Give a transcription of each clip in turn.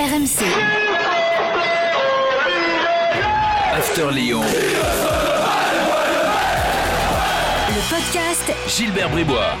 RMC. After Lyon. Le podcast Gilbert Bribois.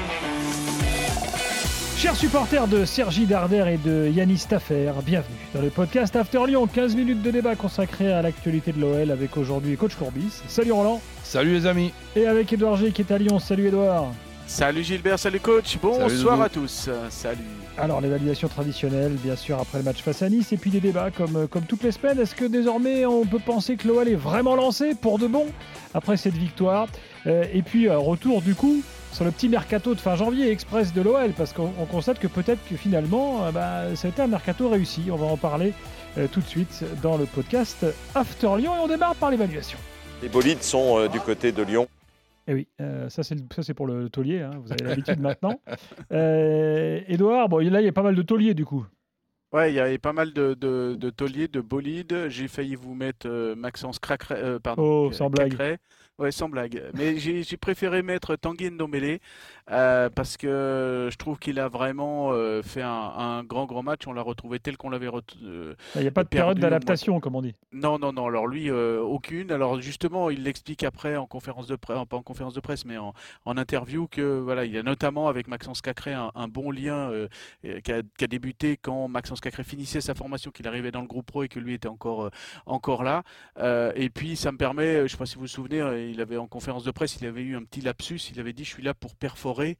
Chers supporters de Sergi Darder et de Yannis Staffer, bienvenue dans le podcast After Lyon. 15 minutes de débat consacré à l'actualité de l'OL avec aujourd'hui coach Courbis. Salut Roland. Salut les amis. Et avec Edouard G qui est à Lyon. Salut Edouard. Salut Gilbert, salut coach, bonsoir à tous. Salut. Alors l'évaluation traditionnelle, bien sûr, après le match face à Nice, et puis des débats comme, comme toutes les semaines. Est-ce que désormais on peut penser que l'OL est vraiment lancé pour de bon après cette victoire Euh, Et puis euh, retour du coup sur le petit mercato de fin janvier express de l'OL, parce qu'on on constate que peut-être que finalement, euh, bah, été un mercato réussi. On va en parler euh, tout de suite dans le podcast After Lyon, et on démarre par l'évaluation. Les bolides sont euh, du côté de Lyon. Eh oui, euh, ça c'est pour le taulier, hein, vous avez l'habitude maintenant. Euh, Edouard, bon, là il y a pas mal de tauliers du coup. Ouais, il y avait pas mal de, de, de tauliers, de bolides. J'ai failli vous mettre euh, Maxence Cracret, euh, pardon, Oh, sans blague. Cacré. Ouais, sans blague. Mais j'ai j'ai préféré mettre Tanguy Ndombele euh, parce que je trouve qu'il a vraiment euh, fait un, un grand grand match. On l'a retrouvé tel qu'on l'avait ret- euh, Il n'y a pas de période d'adaptation, comme on dit. Non, non, non. Alors lui, euh, aucune. Alors justement, il l'explique après en conférence de presse, pas en conférence de presse, mais en, en interview que voilà, il y a notamment avec Maxence Cacré un, un bon lien euh, euh, qui, a, qui a débuté quand Maxence Cacré finissait sa formation, qu'il arrivait dans le groupe pro et que lui était encore euh, encore là. Euh, et puis ça me permet, je ne sais pas si vous vous souvenez, il avait en conférence de presse, il avait eu un petit lapsus. Il avait dit, je suis là pour perforer.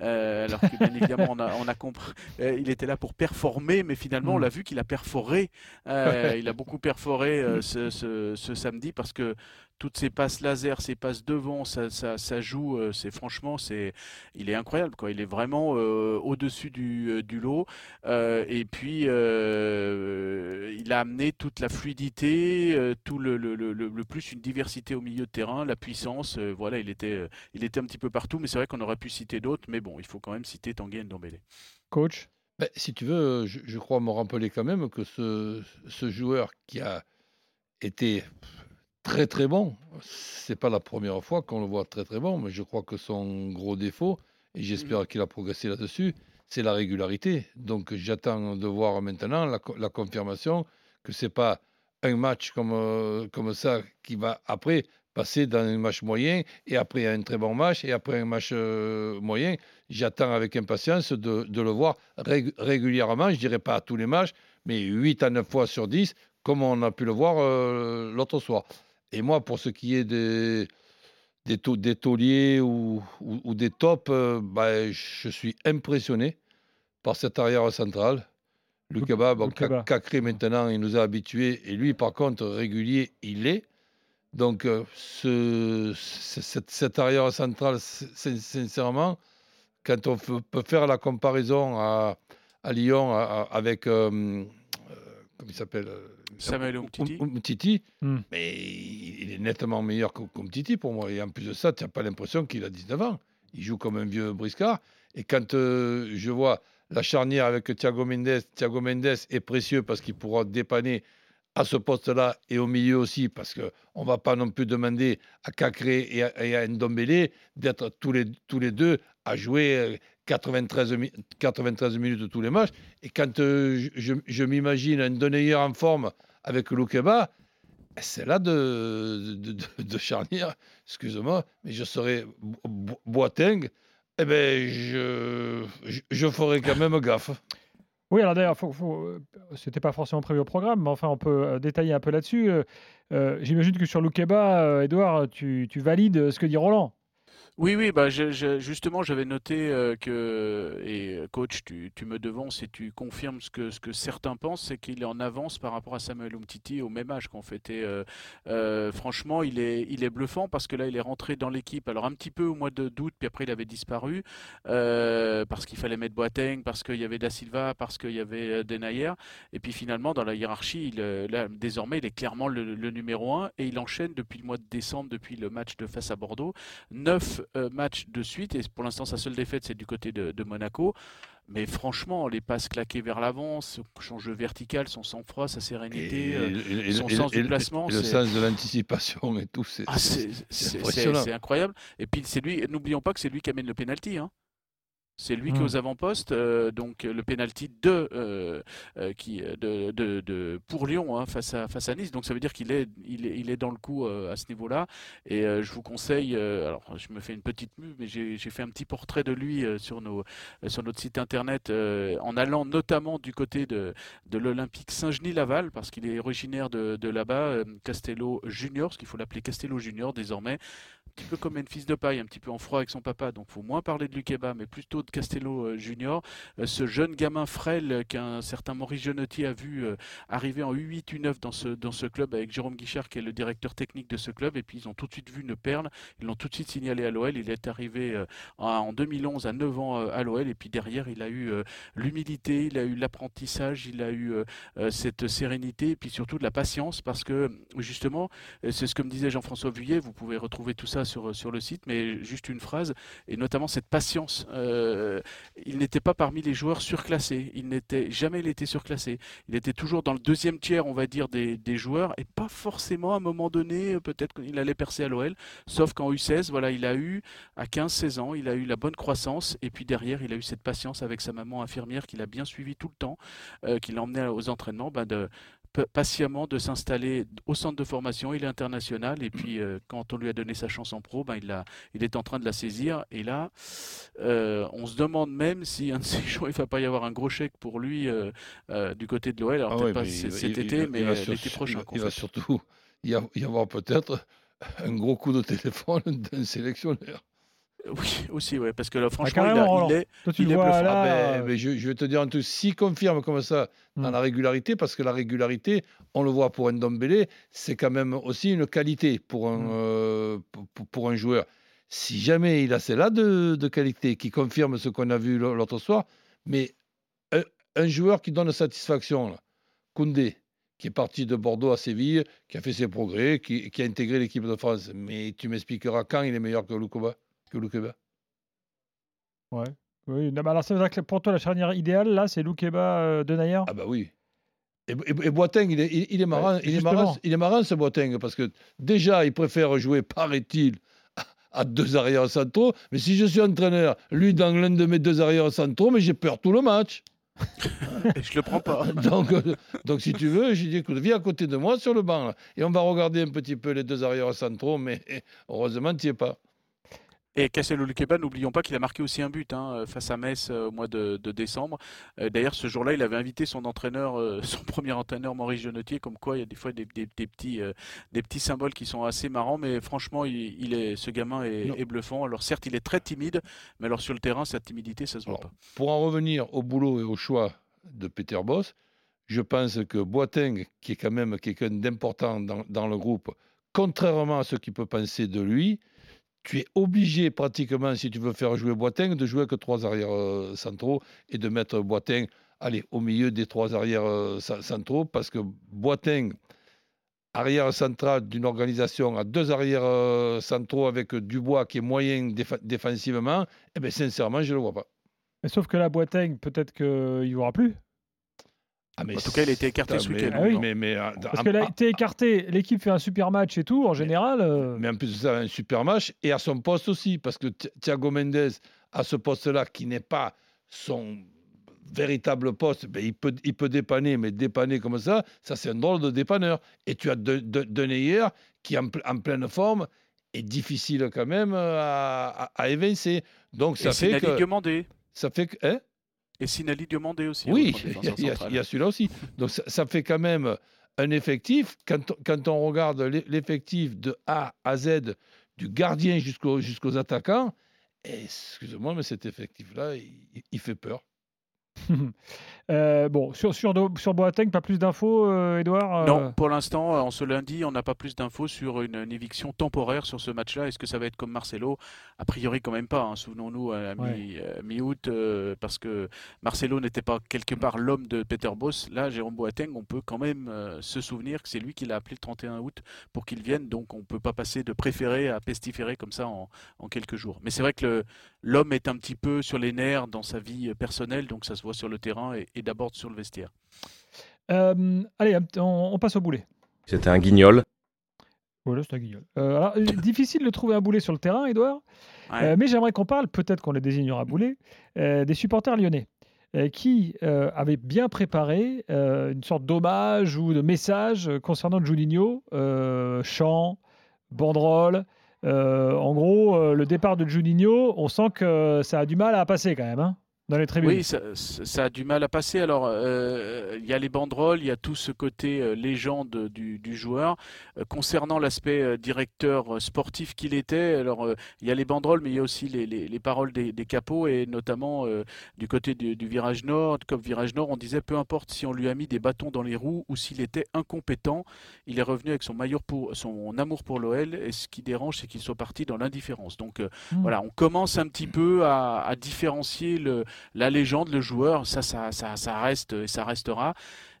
Euh, alors que bien évidemment, on a, on a compris, euh, il était là pour performer, mais finalement, on l'a vu qu'il a perforé. Euh, il a beaucoup perforé euh, ce, ce- ce samedi parce que toutes ces passes laser, ces passes devant, ça, ça, ça joue. c'est franchement, c'est, il est incroyable, quoi. Il est vraiment au-dessus du, du lot. Et puis, il a amené toute la fluidité, tout le, le, le, le- le plus une diversité au milieu de terrain, la puissance. voilà, il était, il était un petit peu partout, mais c'est vrai qu'on aurait pu citer d'autres. Mais bon, il faut quand même citer Tanguy Ndombele. Coach? Ben, si tu veux, je, je crois me rappeler quand même que ce, ce joueur qui a été très très bon, c'est pas la première fois qu'on le voit très très bon, mais je crois que son gros défaut, et j'espère qu'il a progressé là-dessus, c'est la régularité. Donc j'attends de voir maintenant la confirmation que c'est pas un match comme, euh, comme ça qui va après passer dans un match moyen et après un très bon match et après un match euh, moyen. J'attends avec impatience de, de le voir rég- régulièrement, je dirais pas à tous les matchs, mais 8 à 9 fois sur 10, comme on a pu le voir euh, l'autre soir. Et moi, pour ce qui est des, des, tau- des tauliers ou, ou- ou des tops, euh, bah, je suis impressionné par cet arrière central. Kebab, bon, Cacré maintenant, il nous a habitués. Et lui, par contre, régulier, il est. Donc, euh, ce, ce- cet, cet arrière central, sin- sin- sincèrement, quand on peut faire la comparaison à, à Lyon à- à- avec, euh, euh, comment il s'appelle euh, Samuel Umtiti. Um- Umtiti, Hmm. mais il il est nettement meilleur que- qu'Umtiti pour moi. Et en plus de ça, tu n'as pas l'impression qu'il a 19 ans. Il joue comme un vieux briscard. Et quand euh, je vois la charnière avec Thiago Mendes, Thiago Mendes est précieux parce qu'il pourra dépanner à ce poste-là et au milieu aussi, parce qu'on ne va pas non plus demander à Cacré et à, et à Ndombele d'être tous les, tous les deux jouer euh, 93, mi- 93 minutes tous les matchs. Et quand euh, je, je- m'imagine un Denayer en forme avec Loukeba, c'est là de, de, de- de charnière, excuse-moi, mais je serais Bo- Bo- Boateng, eh ben je, je, ferai quand même gaffe. Oui, alors d'ailleurs, faut, faut, euh, c'était pas forcément prévu au programme, mais enfin, on peut euh, détailler un peu là-dessus. Euh, euh, J'imagine que sur Loukeba, euh, Edouard, tu valides ce que dit Roland. Oui, oui, bah, je- je- justement, j'avais noté euh, que, et euh, coach, tu, tu me devances et tu confirmes ce que, ce que certains pensent, c'est qu'il est en avance par rapport à Samuel Umtiti au même âge qu'on fêtait. Euh, franchement, il est, il est bluffant parce que là, il est rentré dans l'équipe, alors un petit peu au mois de- d'août, puis après, il avait disparu euh, parce qu'il fallait mettre Boateng, parce qu'il y avait Da Silva, parce qu'il y avait Denayer. Et puis finalement, dans la hiérarchie, il, là, désormais, il est clairement le, le numéro un et il enchaîne depuis le mois de décembre, depuis le match de face à Bordeaux. 9 matchs de suite et pour l'instant sa seule défaite c'est du côté de, de Monaco. Mais franchement, les passes claquées vers l'avant, son jeu vertical, son sang-froid, sa sérénité, euh, son sens du placement, et le sens de l'anticipation et tout, c'est ah, c'est- incroyable. Et puis c'est lui, n'oublions pas que c'est lui qui amène le penalty. Hein. C'est lui qui est Mm. aux avant-postes, euh, donc le penalty de, euh, euh, qui, de, de, de- pour Lyon hein, face, à, face à Nice. Donc ça veut dire qu'il est, il est, il est dans le coup euh, à ce niveau-là. Et euh, je vous conseille, euh, alors je me fais une petite mue, mais j'ai fait un petit portrait de lui euh, sur, nos, euh, sur notre site internet euh, en allant notamment du côté de, de l'Olympique Saint-Genis-Laval, parce qu'il est originaire de, de là-bas, euh, Castello Junior, parce qu'il faut l'appeler Castello Junior désormais petit peu comme un fils de paille, un petit peu en froid avec son papa, donc faut moins parler de Luqueba, mais plutôt de Castello euh, Junior. Euh, ce jeune gamin frêle qu'un certain Maurice Genotti a vu euh, arriver en U8, U9 dans ce, dans ce club avec Jérôme Guichard qui est le directeur technique de ce club, et puis ils ont tout de suite vu une perle, ils l'ont tout de suite signalé à l'OL, il est arrivé en en 2011 à 9 ans à l'OL, et puis derrière il a eu l'humilité, il a eu l'apprentissage, il a eu cette sérénité, et puis surtout de la patience, parce que justement, C'est ce que me disait Jean-François Vuillet, vous pouvez retrouver tout ça sur, sur le site, mais juste une phrase, et notamment cette patience. Euh, il n'était pas parmi les joueurs surclassés, il n'était jamais il était surclassé. Il était toujours dans le deuxième tiers, on va dire, des, des joueurs, et pas forcément à un moment donné, euh, peut-être qu'il allait percer à l'OL, sauf qu'en U16, voilà, il a eu, à 15-16 ans, il a eu la bonne croissance, et puis derrière, il a eu cette patience avec sa maman infirmière qu'il a bien suivi tout le temps, euh, qui l'emmenait aux entraînements, ben, de, patiemment de s'installer au centre de formation, il est international et puis euh, quand on lui a donné sa chance en pro, ben, il, a, il est en train de la saisir et là euh, on se demande même si un de ces jours il va pas y avoir un gros chèque pour lui euh, du côté de l'OL, alors Ah peut-être ouais, pas cet il- été il mais l'été prochain. Il va, surtout y avoir peut-être un gros coup de téléphone d'un sélectionneur. Oui, aussi ouais, parce que là franchement il, a- il est Toi, tu il le est vois bluffant. là. Ah ben, euh, mais je, je vais te dire un truc, s'il confirme comme ça dans Hmm. la régularité, parce que la régularité, on le voit pour un Dombélé, c'est quand même aussi une qualité pour un, Hmm. euh, pour, un joueur. Si jamais il a celle-là de, de qualité, qui confirme ce qu'on a vu l'autre soir, mais un, un joueur qui donne satisfaction, là, Koundé, qui est parti de Bordeaux à Séville, qui a fait ses progrès, qui, qui a intégré l'équipe de France, mais tu m'expliqueras quand il est meilleur que Lukoba, que Lukeba Ouais. Oui, non, mais alors ça veut dire que pour toi, la charnière idéale, là, c'est Loukeba euh, de Nayer Ah bah oui. Et, et- et Boateng, il est, il, il est marrant, Ouais, il, est marrant, il est marrant ce Boateng, parce que déjà, il préfère jouer, paraît-il, à deux arrières centraux. Mais si je suis entraîneur, lui dans l'un de mes deux arrières centraux, mais j'ai peur tout le match. Et je le prends pas. donc, euh, donc si tu veux, j'ai dit, écoute, viens à côté de moi sur le banc, là, et on va regarder un petit peu les deux arrières centraux, mais heureusement, tu n'y es pas. Et Cassel Lukeba, n'oublions pas qu'il a marqué aussi un but hein, face à Metz euh, au mois de, de décembre. Euh, D'ailleurs, ce jour-là, il avait invité son entraîneur, euh, son premier entraîneur, Maurice Genotier, comme quoi il y a des fois des, des- des petits, euh, des petits symboles qui sont assez marrants. Mais franchement, il, il est, ce gamin est, bluffant. Alors certes, il est très timide, mais alors sur le terrain, sa timidité, ça se voit Alors, pas. Pour en revenir au boulot et au choix de Peter Boss, je pense que Boateng, qui est quand même quelqu'un d'important dans, dans le groupe, contrairement à ce qu'il peut penser de lui, tu es obligé pratiquement, si tu veux faire jouer Boateng, de jouer que trois arrières euh, centraux et de mettre allez, au milieu des trois arrières euh, cen- centraux, parce que Boateng, arrière central d'une organisation à deux arrières euh, centraux avec Dubois qui est moyen défensivement, eh bien, sincèrement, je ne le vois pas. Mais sauf que la Boateng, peut-être qu'il n'y aura plus. Ah, mais En tout cas, il a été écarté ce week-end. Ah oui. mais, mais, euh, Parce en- que là, en- il été écarté, l'équipe fait un super match et tout, en général. euh, mais en plus de ça, un super match et à son poste aussi, parce que Thi- Thiago Mendes, à ce poste-là, qui n'est pas son véritable poste, ben, il, peut, il peut dépanner, mais dépanner comme ça, ça c'est un drôle de dépanneur. Et tu as De, de, Denayer, qui en, ple- en pleine forme est difficile quand même euh, à, à, à évincer. Donc ça Et fait que... Ça fait que hein? Et Sinali Diomandé aussi. Oui, notre il y a, celui-là aussi. Donc ça, ça fait quand même un effectif. Quand, on- quand on regarde l'e- l'effectif de A à Z, du gardien jusqu'au- jusqu'aux attaquants, et excusez-moi, mais cet effectif-là, il, il fait peur. euh, bon, sur, sur, sur Boateng, pas plus d'infos, euh, Edouard euh, Non, pour l'instant, en ce lundi, on n'a pas plus d'infos sur une, une éviction temporaire sur ce match-là. Est-ce que ça va être comme Marcelo? A priori, quand même pas. hein. Souvenons-nous à Ouais. euh, mi-août, euh, parce que Marcelo n'était pas quelque part l'homme de Peter Boss. Là, Jérôme Boateng, on peut quand même euh, se souvenir que c'est lui qui l'a appelé le 31 août pour qu'il vienne. Donc, on ne peut pas passer de préféré à pestiféré comme ça en, en quelques jours. Mais c'est vrai que l'homme est un petit peu sur les nerfs dans sa vie personnelle, donc ça se voit sur le terrain et, et d'abord sur le vestiaire. Euh, allez, on, on passe au boulet. C'était un guignol. Voilà, c'est un guignol. Euh, alors, euh, difficile de trouver un boulet sur le terrain, Edouard. Ouais. Euh, mais j'aimerais qu'on parle, peut-être qu'on les désignera boulet, euh, des supporters lyonnais qui euh, avaient bien préparé euh, une sorte d'hommage ou de message concernant Juninho, euh, chant, banderole. Euh, en gros, euh, le départ de Juninho, on sent que ça a du mal à passer quand même hein, dans les tribunes. Oui, ça, a du mal à passer. Alors, euh, il y a les banderoles, il y a tout ce côté euh, légende du, du joueur. Euh, concernant l'aspect directeur sportif qu'il était, alors il y a les banderoles, mais il y a aussi les, les- les paroles des, des capots, et notamment du côté du, du virage nord, comme virage nord, on disait peu importe si on lui a mis des bâtons dans les roues ou s'il était incompétent, il est revenu avec son, maillot pour, son amour pour l'OL, et ce qui dérange, c'est qu'il soit parti dans l'indifférence. Donc Hmm. voilà, on commence un petit peu à, à différencier le, la légende, le joueur, ça, ça, ça, ça reste et ça restera.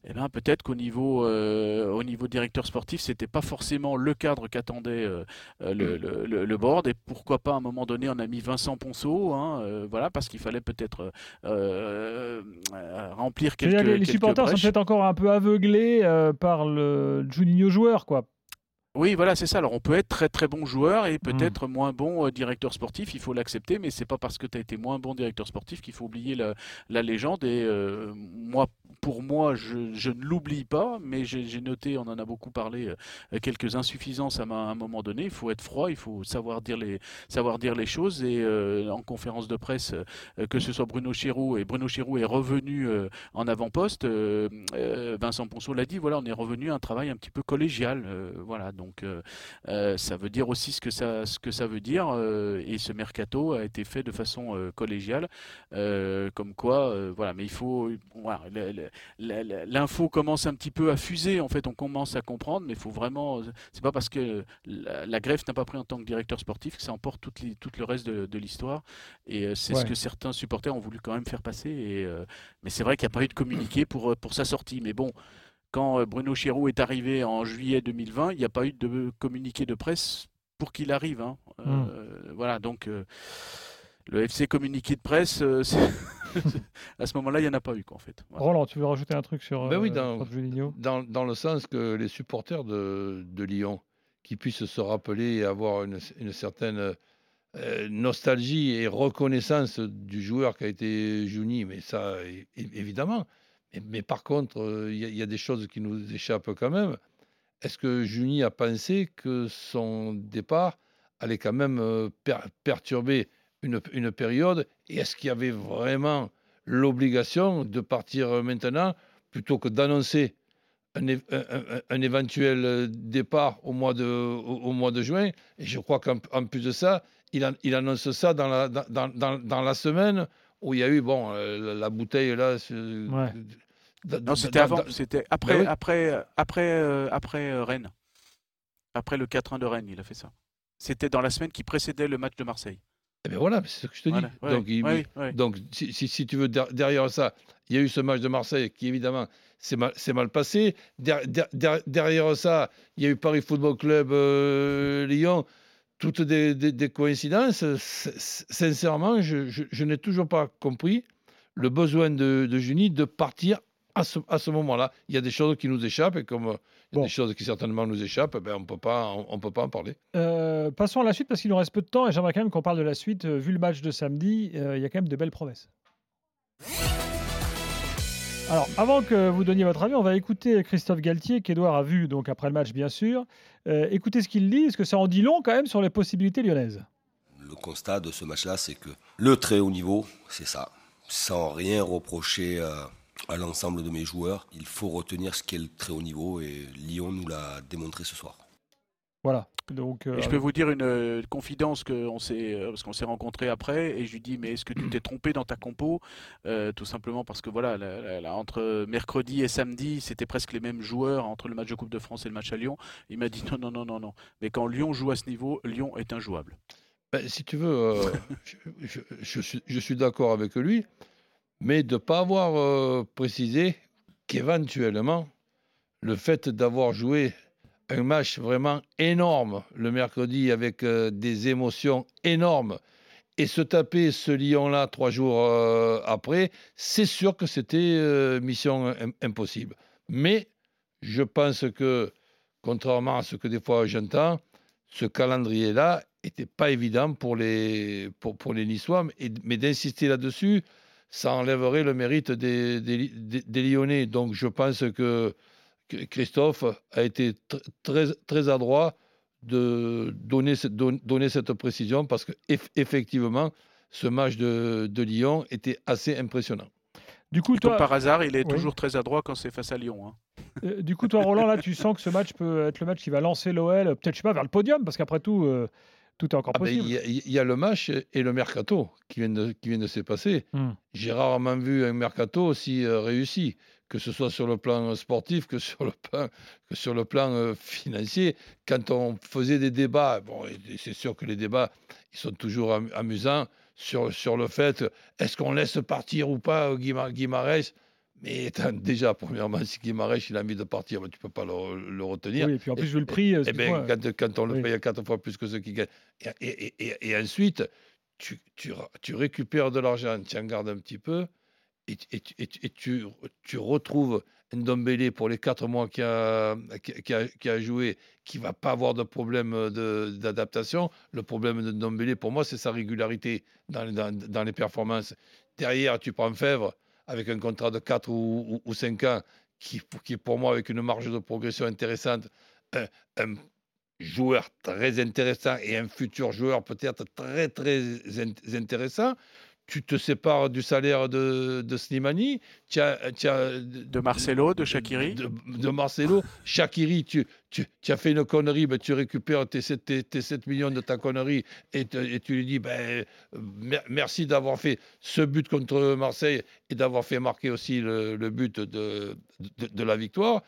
Eh ben, peut-être qu'au niveau, euh, au niveau directeur sportif, c'était pas forcément le cadre qu'attendait euh, euh, le, le, le- le board. Et pourquoi pas à un moment donné, on a mis Vincent Ponceau, hein, euh, voilà, parce qu'il fallait peut-être euh, euh, remplir quelques, les, quelques supporters sont peut-être encore un peu aveuglés euh, par le Juninho joueur, quoi. Oui, voilà, c'est ça. Alors, on peut être très très bon joueur et peut-être moins bon euh, directeur sportif. Il faut l'accepter, mais c'est pas parce que tu as été moins bon directeur sportif qu'il faut oublier la, la légende. Et euh, moi, pour moi, je, je ne l'oublie pas, mais j'ai noté, on en a beaucoup parlé, euh, quelques insuffisances à, ma- à un moment donné. Il faut être froid, il faut savoir dire les, savoir dire les choses. Et en conférence de presse, que ce soit Bruno Chéroux, et Bruno Chéroux est revenu en avant-poste, Vincent Ponceau l'a dit, voilà, on est revenu à un travail un petit peu collégial. voilà, donc euh, euh, ça veut dire aussi ce que ça, ce que ça veut dire. euh, et ce mercato a été fait de façon collégiale, comme quoi, voilà. Mais il faut, voilà, l'info commence un petit peu à fuser. En fait, on commence à comprendre, mais il faut vraiment. C'est pas parce que la, la greffe n'a pas pris en tant que directeur sportif que ça emporte les- tout le reste de, de l'histoire. Et c'est ce que certains supporters ont voulu quand même faire passer. Et, mais c'est vrai qu'il n'y a pas eu de communiqué pour, pour sa sortie. Mais bon, quand euh, Bruno Chéroux est arrivé en juillet 2020, il n'y a pas eu de communiqué de presse pour qu'il arrive. hein. Euh, Voilà, donc euh, le FC communiqué de presse, euh, à ce moment-là, il n'y en a pas eu, quoi, en fait. Voilà. Roland, tu veux rajouter un truc sur, Ben oui, euh, dans- sur Juninho dans, dans le sens que les supporters de, de Lyon, qui puissent se rappeler et avoir une, une certaine euh, nostalgie et reconnaissance du joueur qui a été Juni, mais ça, évidemment. Mais, par contre, euh, il y, a- des choses qui nous échappent quand même. Est-ce que Juni a pensé que son départ allait quand même euh, per- perturber une, une période? Et est-ce qu'il y avait vraiment l'obligation de partir maintenant plutôt que d'annoncer un, un- éventuel euh, départ au mois de, au, mois de juin? Et je crois qu'en en plus de ça, il, il annonce ça dans la, dans- dans- dans la semaine où il y a eu bon, euh, la, la bouteille là. Ouais. Non, c'était dans- avant, c'était après, oui. après, après, euh, après euh, Rennes. Après le 4-1 de Rennes, il a fait ça. C'était dans la semaine qui précédait le match de Marseille. Eh bien voilà, c'est ce que je te Voilà, dis. ouais, donc, il- ouais, ouais. donc si, si- si tu veux, der- derrière ça, il y a eu ce match de Marseille qui, évidemment, s'est mal, mal passé. Der- der- der- derrière ça, il y a eu Paris Football Club euh, Lyon. Toutes des, des- des coïncidences. Sincèrement, je, je- je n'ai toujours pas compris le besoin de, de Juni de partir à ce, à ce moment-là. Il y a des choses qui nous échappent et comme euh, il y a Bon. des choses qui certainement nous échappent, ben, on on peut pas en parler. Euh, passons à la suite parce qu'il nous reste peu de temps et j'aimerais quand même qu'on parle de la suite. Euh, vu le match de samedi, euh, il y a quand même de belles promesses. Alors, avant que vous donniez votre avis, on va écouter Christophe Galtier, qu'Edouard a vu donc après le match, bien sûr. Euh, écoutez ce qu'il dit. Est-ce que ça en dit long quand même sur les possibilités lyonnaises? Le constat de ce match-là, c'est que le très haut niveau, c'est ça. Sans rien reprocher euh, à l'ensemble de mes joueurs, il faut retenir ce qu'est le très haut niveau et Lyon nous l'a démontré ce soir. Voilà. Donc, euh, Et je peux vous dire une euh, confidence que on s'est, euh, parce qu'on s'est rencontrés après, et je lui dis mais est-ce que tu t'es trompé dans ta compo? Euh, Tout simplement parce que voilà, la- la- la- entre mercredi et samedi, c'était presque les mêmes joueurs entre le match de Coupe de France et le match à Lyon. Il m'a dit non non non non non. Mais quand Lyon joue à ce niveau, Lyon est injouable. Ben, si tu veux, euh, je, je- je suis, je suis d'accord avec lui, mais de ne pas avoir euh, précisé qu'éventuellement, le fait d'avoir joué un match vraiment énorme le mercredi avec euh, des émotions énormes et se taper ce Lyon-là trois jours euh, après, c'est sûr que c'était euh, mission im- impossible. Mais je pense que contrairement à ce que des fois j'entends, ce calendrier-là n'était pas évident pour les, pour, pour les Niçois. Mais d'insister là-dessus, ça enlèverait le mérite des, des, Lyonnais. Donc je pense que Christophe a été très, très adroit de donner, donner cette précision parce qu'effectivement, ce match de, de Lyon était assez impressionnant. Du coup, toi, par hasard, il est toujours très adroit quand c'est face à Lyon. Hein. Euh, du coup, toi, Roland, là, tu sens que ce match peut être le match qui va lancer l'OL, peut-être, je sais pas, vers le podium, parce qu'après tout, euh, tout est encore ah ben, possible. Il y, a le match et le mercato qui vient de, qui vient de se passer. Hmm. J'ai rarement vu un mercato aussi euh, réussi, que ce soit sur le plan sportif que sur le plan, que sur le plan financier. Quand on faisait des débats, bon, c'est sûr que les débats, ils sont toujours amusants sur, sur le fait est-ce qu'on laisse partir ou pas Guimarães? Mais déjà, premièrement, si Guimarães il a envie de partir, ben, tu ne peux pas le, retenir. Oui, et puis en plus, je le prix. Et, ben, quand, quand, on le paye à quatre fois plus que ceux qui gagnent. Et, et ensuite, tu, tu, tu, récupères de l'argent, tu en gardes un petit peu, et, tu, retrouves Ndombele pour les quatre mois qu'il a, qui qui a, joué, qui va pas avoir de problème d'adaptation. Le problème de Ndombele, pour moi, c'est sa régularité dans, les performances. Derrière, tu prends Fèvre avec un contrat de 4 ou, ou, 5 ans, qui, qui pour moi, avec une marge de progression intéressante, un joueur très intéressant et un futur joueur peut-être très, très intéressant tu te sépares du salaire de, de Slimani, tu as, de Marcelo, de Shakiri de, Marcelo. Shakiri, tu, tu, tu, as fait une connerie, ben, tu récupères tes 7, tes, 7, millions de ta connerie et, et tu lui dis ben, merci d'avoir fait ce but contre Marseille et d'avoir fait marquer aussi le, le but de, de, la victoire.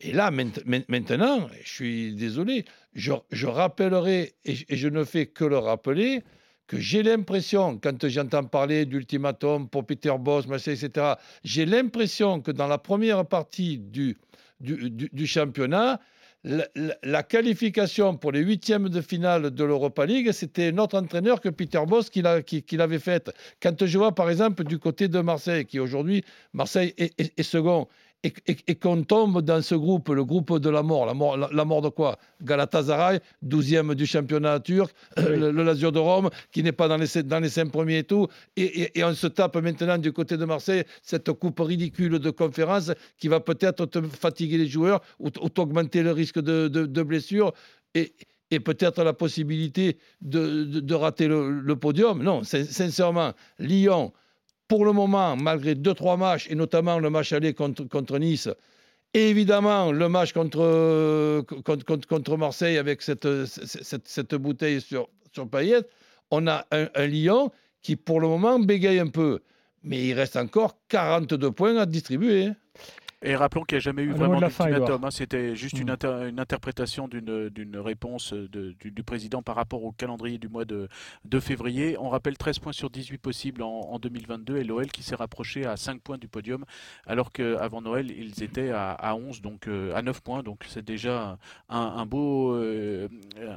Et là, maintenant, je suis désolé, je, je rappellerai, et, et je ne fais que le rappeler, que j'ai l'impression, quand j'entends parler d'ultimatum pour Peter Boss, etc., j'ai l'impression que dans la première partie du, du, championnat, la, qualification pour les huitièmes de finale de l'Europa League, c'était notre entraîneur que Peter Boss qui l'avait faite. Quand je vois par exemple du côté de Marseille, qui aujourd'hui, Marseille est second, et, qu'on tombe dans ce groupe, le groupe de la mort. La mort, la, mort de quoi? Galatasaray, 12e du championnat turc, le, Lazio de Rome, qui n'est pas dans les, dans les cinq premiers et tout. Et, on se tape maintenant du côté de Marseille cette coupe ridicule de conférence qui va peut-être te fatiguer les joueurs ou, t'augmenter le risque de, de, blessure. Et, et peut-être la possibilité de, de, rater le, le, podium. Non, sincèrement, Lyon, pour le moment, malgré deux, trois matchs, et notamment le match aller contre, contre Nice, et évidemment le match contre, contre Marseille avec cette, bouteille sur, sur Payet, on a un, un Lyon qui pour le moment bégaye un peu. Mais il reste encore 42 points à distribuer. Et rappelons qu'il n'y a jamais eu vraiment d'ultimatum. Hein, C'était juste une, hmm. une, interprétation d'une réponse de, du, président par rapport au calendrier du mois de, de, février. On rappelle 13 points sur 18 possibles en, en 2022 et l'OL qui s'est rapproché à 5 points du podium alors qu'avant Noël, ils étaient à, à 11, donc euh, à 9 points. Donc c'est déjà un, un beau, euh,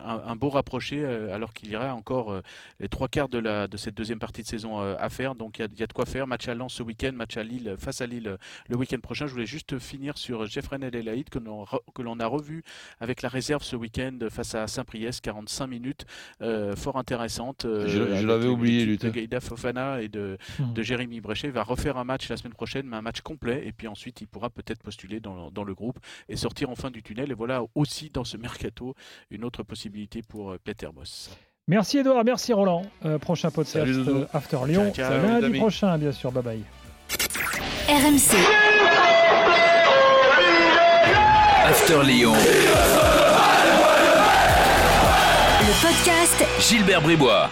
un, beau rapproché euh, alors qu'il y aurait encore les trois quarts de, la, de cette deuxième partie de saison à faire. Donc il y, y a de quoi faire. Match à Lens ce week-end, match à Lille, face à Lille le week-end prochain. Je voulais juste juste finir sur Jeffrey Elaïd que l'on, que l'on a revu avec la réserve ce week-end face à Saint-Priest, 45 minutes, euh, fort intéressante. Euh, je, l'avais oublié, lui. De Gaïda Fofana et de, hmm. de Jérémy Bréchet. va refaire un match la semaine prochaine, mais un match complet. Et puis ensuite, il pourra peut-être postuler dans, dans le groupe et sortir enfin du tunnel. Et voilà aussi dans ce mercato une autre possibilité pour euh, Peter Boss. Merci Edouard, merci Roland. prochain podcast After Lyon. Lundi prochain, bien sûr. Bye bye. RMC. After Lyon. Le podcast Gilbert Bribois.